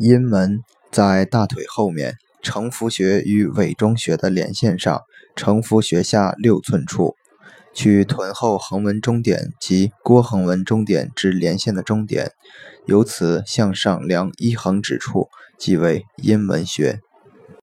阴门在大腿后面，承扶穴与委中穴的连线上，承扶穴下六寸处，取臀后横纹中点及腘横纹中点之连线的中点，由此向上量一横指处，即为阴门穴。